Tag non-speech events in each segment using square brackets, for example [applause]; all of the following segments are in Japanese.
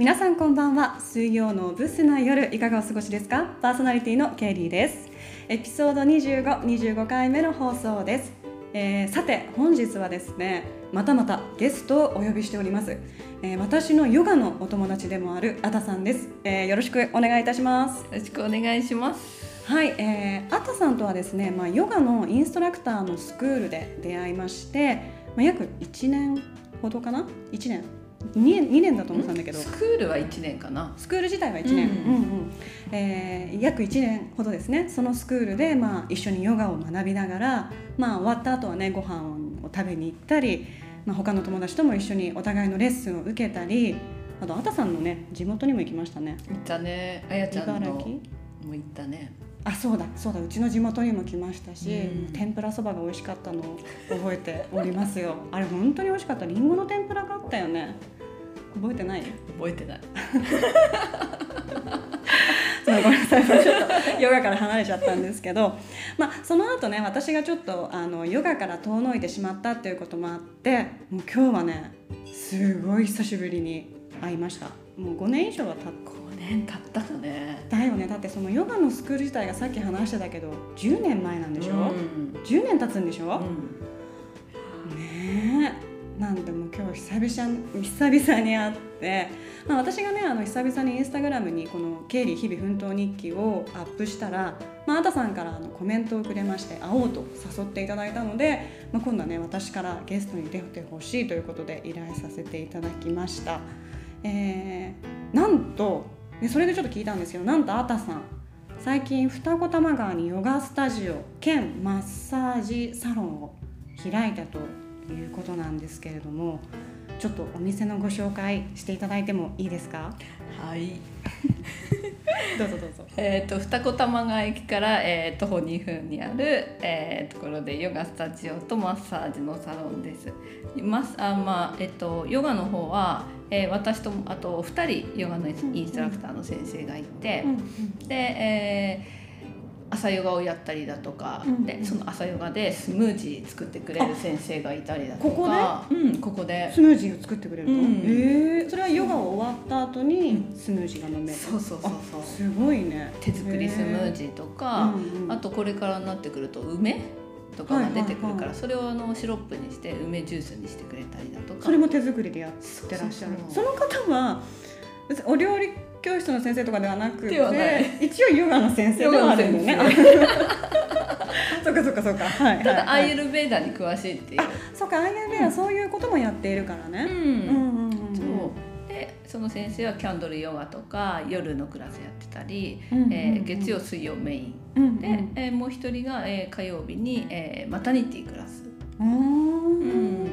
皆さんこんばんは。水曜のブスな夜いかがお過ごしですか？パーソナリティのケイリーです。エピソード25、25回目の放送です、えーさて本日はですねまたまたゲストをお呼びしております、えー私のヨガのお友達でもあるアタさんです、えーよろしくお願いいたします。よろしくお願いします。はい、えー、アタさんとはですね、まあ、ヨガのインストラクターのスクールで出会いまして、まあ、約1年ほどかな？1年 2, 年2年だと思ってたんだけど。スクールは一年かな。スクール自体は1年、うんうん。うんえー約1年ほどですね。そのスクールで、まあ、一緒にヨガを学びながら、まあ、終わった後はねご飯を食べに行ったり、まあ、他の友達とも一緒にお互いのレッスンを受けたりあとアタさんのね地元にも行きましたね。行ったね。あやちゃんの茨も城行ったね。あそうだそうだうちの地元にも来ましたし、うん。天ぷらそばが美味しかったのを覚えておりますよ。[laughs] あれ本当に美味しかった。りんごの天ぷらがあったよね。覚えてない？覚えてない。[laughs] そうごめんなさい。ちょっとヨガから離れちゃったんですけど、まあ、その後ね私がちょっとあのヨガから遠のいてしまったっていうこともあってもう今日はねすごい久しぶりに会いました。もう5年以上は経っ五年経ったかね。たよね。だってそのヨガのスクール自体がさっき話してたけど10年前なんでしょ、うん。10年経つんでしょ、うん。ねえ。なんでも今日久々に久々に会って、まあ、私がねあの久々にインスタグラムにこの「経理日々奮闘日記」をアップしたら、まあ、あたさんからあのコメントをくれまして会おうと誘っていただいたので、まあ、今度はね私からゲストに出てほしいということで依頼させていただきました。えーなんとでそれでちょっと聞いたんですけどなんとあたさん。最近二子玉川にヨガスタジオ兼マッサージサロンを開いたということなんですけれどもちょっとお店のご紹介していただいてもいいですか？はい。どうぞどうぞえっ、と二子玉川駅から、えー、徒歩2分にある、えーところでヨガスタジオとマッサージのサロンです。マスあまあえっ、とヨガの方は、えー私とあと2人ヨガのインストラクターの先生がいて。で、えー朝ヨガをやったりだとか、うんでその朝ヨガでスムージー作ってくれる先生がいたりだとか。ここうんここで。スムージーを作ってくれると、うんえー。それはヨガを終わった後にスムージーが飲める、そうそうそうそう。すごいね。手作りスムージーとか、うんうん。あとこれからになってくると梅とかが出てくるから、それをあのシロップにして梅ジュースにしてくれたりだとか。それも手作りでやってらっしゃる。その方はお料理教室の先生とかではなくて一応ヨガの先生ではあるんだよね。ヨ [laughs] そっかそっかそっか。はいはいただ、はいアーユルベーダに詳しいっていう。そっかアイアンベアそういうこともやっているからね、うん。うんうんうんそう。でその先生はキャンドルヨガとか夜のクラスやってたり、うんうんうんえー月曜水曜メイン。うんうん。で、えーもう一人が、えー火曜日に、えーマタニティクラス。うーん。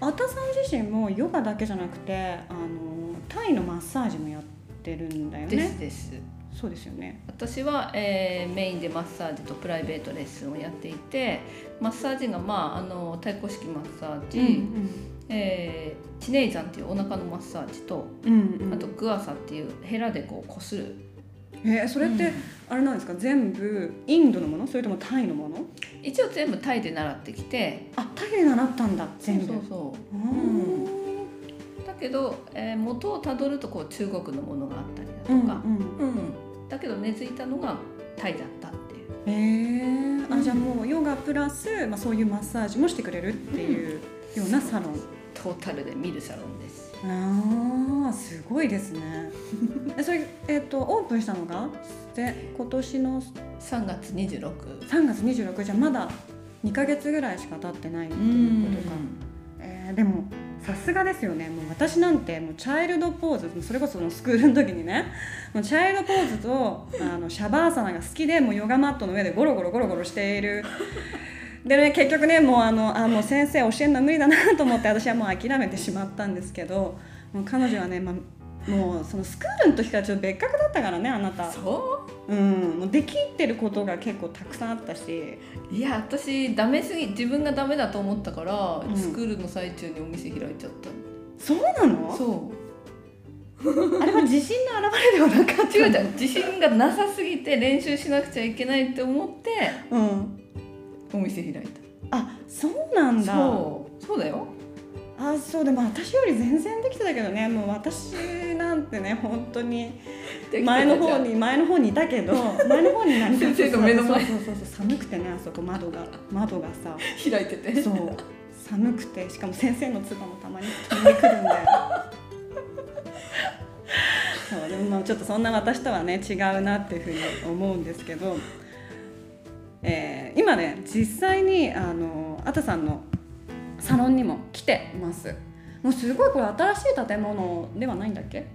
あたさん自身もヨガだけじゃなくてあのタイのマッサージもやってるんだよでねすです。そうですよね。私は、えーメインでマッサージとプライベートレッスンをやっていてマッサージが、まあ、あの太鼓式マッサージ、えーチネイザンっていうお腹のマッサージとうんうん。あとグアサっていうヘラでこうこする。えーそれって、うん。あれなんですか？全部インドのもの？それともタイのもの？一応全部タイで習ってきて。あタイで習ったんだ全部。そうそううう。んだけど、えー元をたどるとこう中国のものがあったりだとか、うんうん。うん。だけど根付いたのがタイだったっていう。えー、あうんじゃあもうヨガプラス、まあ、そういうマッサージもしてくれるっていうようなサロン、トータルで見るサロンです。ああすごいですね。[laughs] えそれ、えっとオープンしたのが？で今年の？3月26 3月26日じゃまだ2ヶ月ぐらいしか経ってないっていうことか、えーでもさすがですよね。もう私なんてもうチャイルドポーズそれこそそのスクールの時にねもうチャイルドポーズとあのシャバーサナが好きでもうヨガマットの上でゴロゴロゴロゴロしている。でね結局ねもうあのあもう先生教えるの無理だなと思って私はもう諦めてしまったんですけどもう彼女はね、まあ、もうそのスクールの時からちょっと別格だったからねあなた。そう。うできってることが結構たくさんあったし。ういや私ダメすぎ自分がダメだと思ったから、うん。スクールの最中にお店開いちゃった。そうなの？そう。[laughs] あれは自信の表れではなかった違う違う自信がなさすぎて練習しなくちゃいけないって思ってうん。お店開いた。あそうなんだ。そう。そうだよ。あそうでも私より全然できてたけどね。もう私なんてね本当に前の方に前の方にいたけど [laughs] 前の方に何先生の目の前。そうそうそう寒くてねあそこ窓が窓がさ。開いてて。そう。寒くてしかも先生の唾もたまに飛んでくるんだよ。[laughs] そうでもまあちょっとそんな私とはね違うなっていうふうに思うんですけど、えー今ね実際にあのあたさんのサロンにも来てます。もうすごいこれ新しい建物ではないんだっけ？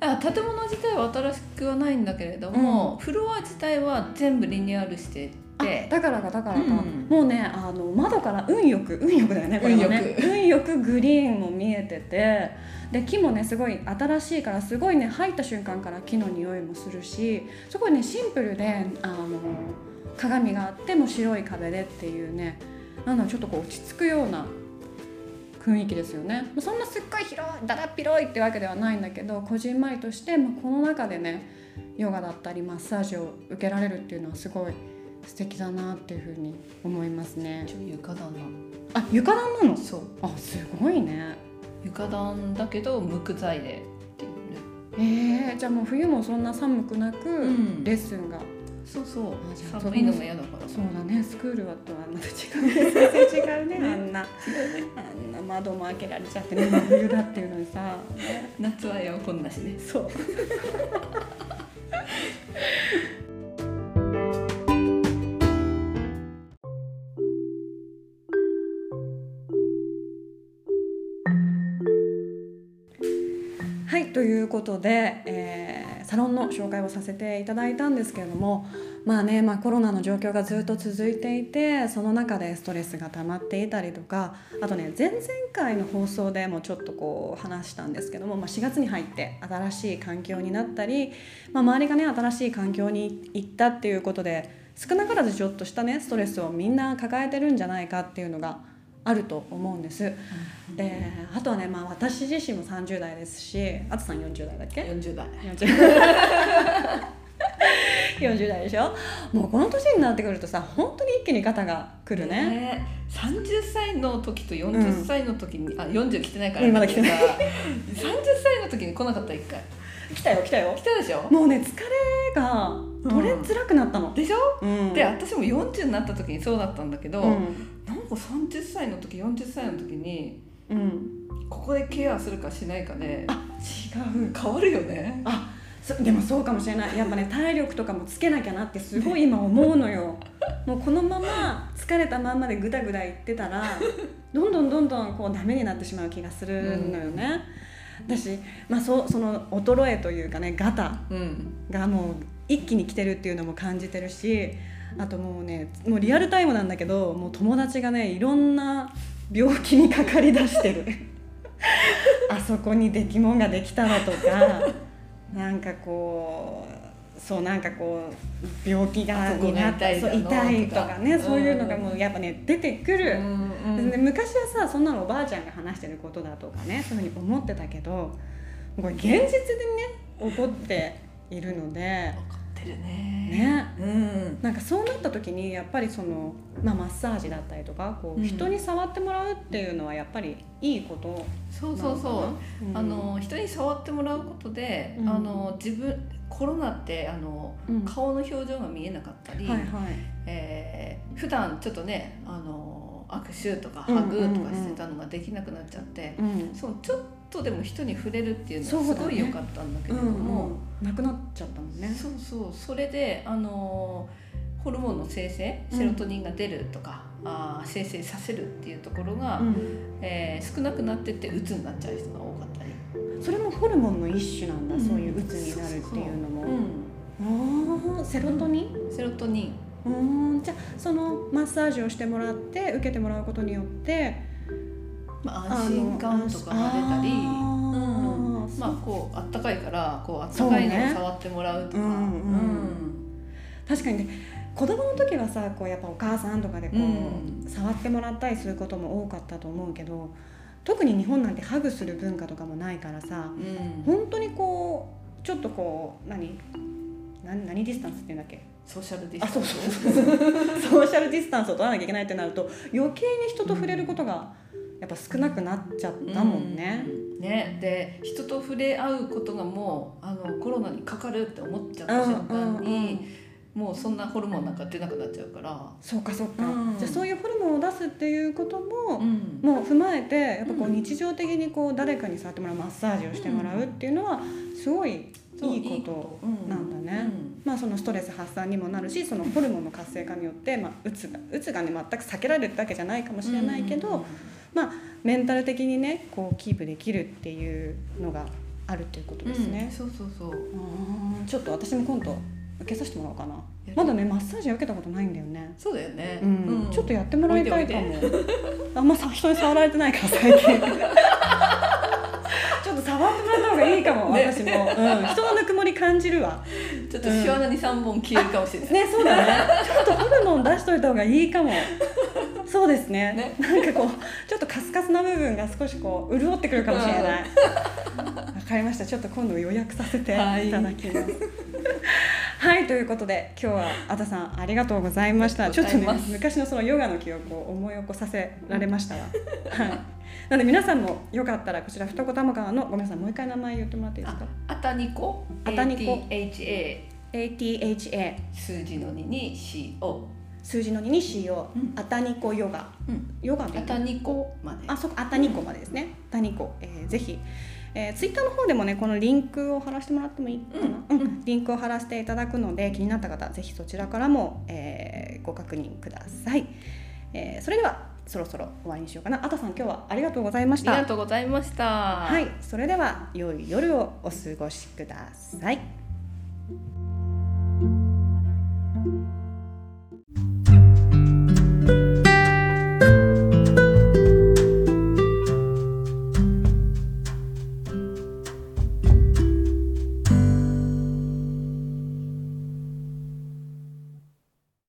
あ建物自体は新しくはないんだけれども、フロア自体は全部リニューアルしてあてだからかだから。か、うん。もうねあの窓から運よく運よくだよねこれはね。運運よくグリーンも見えてて。で木もねすごい新しいからすごいね入った瞬間から木の匂いもするしすごいねシンプルであの鏡があっても白い壁でっていうねなんだちょっとこう落ち着くような雰囲気ですよね。そんなすっごい広いだらっ広いってわけではないんだけどこじんまりとして、まあ、この中でねヨガだったりマッサージを受けられるっていうのはすごい素敵だなっていうふうに思いますね。床暖なの。あ床暖なの？そう。あすごいね。床暖だけど無垢材でっていうね。えー、じゃあもう冬もそんな寒くなく、ん。レッスンが。そうそう。あじゃあ寒いのも嫌だから。そうだね。スクールはとはまた違う。ね [laughs] 全然違うねあんな窓も開けられちゃってね真冬だっていうのにさ、夏はエアコンだしね。そう。で、えーサロンの紹介をさせていただいたんですけれどもまあね、まあ、コロナの状況がずっと続いていてその中でストレスが溜まっていたりとかあとね前々回の放送でもちょっとこう話したんですけども、まあ、4月に入って新しい環境になったり、まあ、周りがね新しい環境に行ったっていうことで少なからずちょっとしたねストレスをみんな抱えてるんじゃないかっていうのがあると思うんです。であとはね、まあ、私自身も30代ですしあとさん40代だっけ？40代 40, 40代でしょ？もうこの年になってくるとさ本当に一気に肩がくるね。ね。30歳の時と40歳の時に、あ40来てないからうんまだ来てない。30歳の時に来なかった一回。来たよ来たよ。来たでしょ？もうね疲れが取れづらくなったの、でしょ、うん。で私も40になった時にそうだったんだけど、うんなんか30歳の時40歳の時にうん、ここでケアするかしないかであ違う変わるよね。あそでもそうかもしれない。やっぱね体力とかもつけなきゃなってすごい今思うのよ。[laughs] もうこのまま疲れたまんまでグダグダ言ってたらどんどんどんどんこうダメになってしまう気がするのよね、私、まあ、そその衰えというかねガタうん。がもう一気に来てるっていうのも感じてるしあともうねもうリアルタイムなんだけどもう友達がねいろんな病気にかかりだしてる。[laughs] あそこにできもんができたのとかなんかこうそうなんかこう病気がになった痛いとかねそういうのがもうやっぱね出てくる。うんで昔はさそんなのおばあちゃんが話してることだとかねそういうふうに思ってたけどこれ現実でね起こっているのでってるね。ね。うん。なんかそうなった時にやっぱりその、まあ、マッサージだったりとかこううん。人に触ってもらうっていうのはやっぱりいいことそうそうそう、うん。あの人に触ってもらうことで、うん。あの自分コロナってあの、うん。顔の表情が見えなかったり、はいはい。えー普段ちょっとねあの握手とかうんハグとかしてたのができなくなっちゃって、うん。そうちょっとでも人に触れるっていうのはすごい良かったんだけうれども、んうん。なくなっちゃったもんね。そうそう。それであのホルモンの生成セロトニンが出るとか、あー生成させるっていうところが、うん。えー少なくなってって鬱になっちゃう人が多かったり。それもホルモンの一種なんだ、うん。そういう鬱になるっていうのも。うん。あーセロトニン？セロトニン。うーん。じゃあそのマッサージをしてもらって受けてもらうことによってまあ、安心感とかが出たり、まあこうあったかいからこうあったかいのを触ってもらうとか。確かにね子供の時はさこうやっぱお母さんとかでこう、うん。触ってもらったりすることも多かったと思うけど特に日本なんてハグする文化とかもないからさうん。本当にこうちょっとこう何？何？何？ディスタンスっていうんだっけ？ソーシャルディあスタンス。[laughs] ソーシャルディスタンスを取らなきゃいけないってなると余計に人と触れることがやっぱ少なくなっちゃったもんね。うん。ね。で人と触れ合うことがもうあのコロナにかかるって思っちゃった瞬間に、もうそんなホルモンなんか出なくなっちゃうから。そうかそうか、うん。じゃあそういうホルモンを出すっていうことも、うん。もう踏まえてやっぱこううん。日常的にこう誰かに触ってもらうマッサージをしてもらうっていうのはすごいいいことなんだね。うん。まあ、そのストレス発散にもなるしそのホルモンの活性化によって、まあ、うつがうつがね全く避けられるってわけじゃないかもしれないけど、まあ、メンタル的にねこうキープできるっていうのがあるっていうことうんですね。そうそうそう。あーちょっと私も今度受けさせてもらおうかな。まだねマッサージは受けたことないんだよね。そうだよね、うん。ちょっとやってもらいたいかも。[laughs] あんまさ人に触られてないから最近。[laughs] ちょっと触ってもらった方がいいかも、ね。私も、うん、人のぬくもり感じるわ。ちょっとシワの23本消えるかもしれない、ねそうだね。ちょっとホルモン出しといた方がいいかもそうですね。ね。なんかこうちょっとカスカスな部分が少しこう潤ってくるかもしれない。[laughs] わ、かりました。ちょっと今度予約させてい。ただきます。はい、ということで今日はあたさんありがとうございました。ちょっとね昔のそのヨガの記憶を思い起こさせられましたわ、[laughs] はい。なので皆さんもよかったらこちら二子玉川のごめんなさい。もう一回名前言ってもらっていいですか？あたにこ？あたにこ。ATHA ATHA 数字の2に CO 数字の2に CO、う。ん。あたにこヨガ。うん。ヨガで。いいあたにこまで。あそこあたにこまでですね。あたにこ、えーぜひ。えー、ツイッターの方でもねこのリンクを貼らせてもらってもいいかな、うんうん。リンクを貼らせていただくので気になった方ぜひそちらからも、えーご確認ください、えーそれではそろそろ終わりにしようかな。あたさん今日はありがとうございました。ありがとうございました。はい。それでは良い夜をお過ごしください